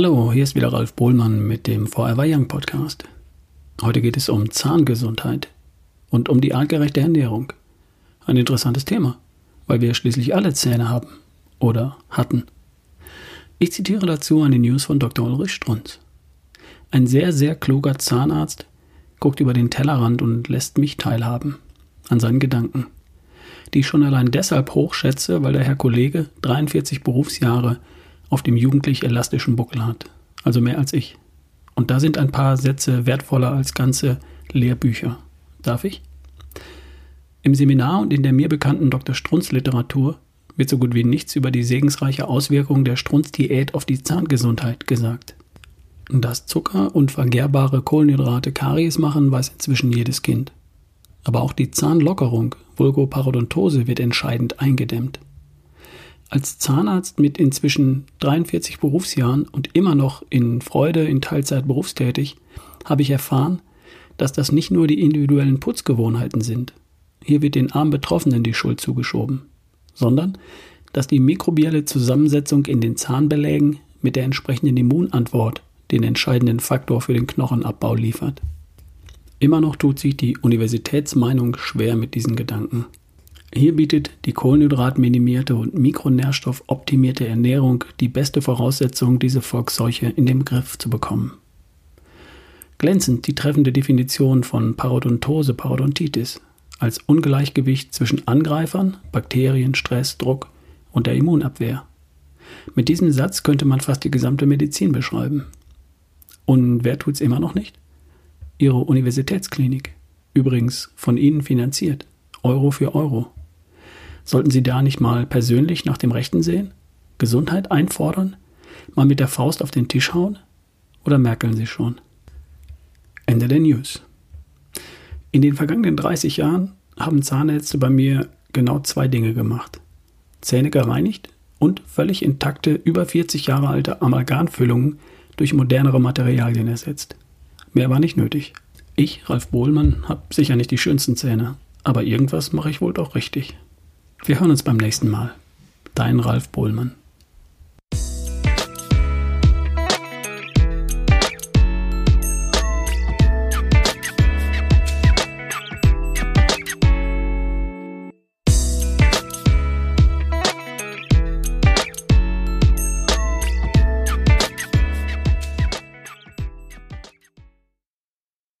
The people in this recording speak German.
Hallo, hier ist wieder Ralf Bohlmann mit dem Forever Young Podcast. Heute geht es um Zahngesundheit und um die artgerechte Ernährung. Ein interessantes Thema, weil wir schließlich alle Zähne haben oder hatten. Ich zitiere dazu eine News von Dr. Ulrich Strunz. Ein sehr, sehr kluger Zahnarzt guckt über den Tellerrand und lässt mich teilhaben an seinen Gedanken, die ich schon allein deshalb hochschätze, weil der Herr Kollege 43 Berufsjahre auf dem jugendlich elastischen Buckel hat. Also mehr als ich. Und da sind ein paar Sätze wertvoller als ganze Lehrbücher. Darf ich? Im Seminar und in der mir bekannten Dr. Strunz Literatur wird so gut wie nichts über die segensreiche Auswirkung der Strunz-Diät auf die Zahngesundheit gesagt. Dass Zucker und vergehrbare Kohlenhydrate Karies machen, weiß inzwischen jedes Kind. Aber auch die Zahnlockerung, Vulgoparodontose, wird entscheidend eingedämmt. Als Zahnarzt mit inzwischen 43 Berufsjahren und immer noch in Freude in Teilzeit berufstätig, habe ich erfahren, dass das nicht nur die individuellen Putzgewohnheiten sind. Hier wird den armen Betroffenen die Schuld zugeschoben, sondern dass die mikrobielle Zusammensetzung in den Zahnbelägen mit der entsprechenden Immunantwort den entscheidenden Faktor für den Knochenabbau liefert. Immer noch tut sich die Universitätsmeinung schwer mit diesen Gedanken. Hier bietet die kohlenhydratminimierte und mikronährstoffoptimierte Ernährung die beste Voraussetzung, diese Volksseuche in den Griff zu bekommen. Glänzend die treffende Definition von Parodontose, Parodontitis als Ungleichgewicht zwischen Angreifern, Bakterien, Stress, Druck und der Immunabwehr. Mit diesem Satz könnte man fast die gesamte Medizin beschreiben. Und wer tut's immer noch nicht? Ihre Universitätsklinik. Übrigens von Ihnen finanziert. Euro für Euro. Sollten Sie da nicht mal persönlich nach dem Rechten sehen? Gesundheit einfordern? Mal mit der Faust auf den Tisch hauen? Oder merkeln Sie schon? Ende der News. In den vergangenen 30 Jahren haben Zahnärzte bei mir genau zwei Dinge gemacht. Zähne gereinigt und völlig intakte, über 40 Jahre alte Amalgamfüllungen durch modernere Materialien ersetzt. Mehr war nicht nötig. Ich, Ralf Bohlmann, habe sicher nicht die schönsten Zähne, aber irgendwas mache ich wohl doch richtig. Wir hören uns beim nächsten Mal. Dein Ralf Bohlmann.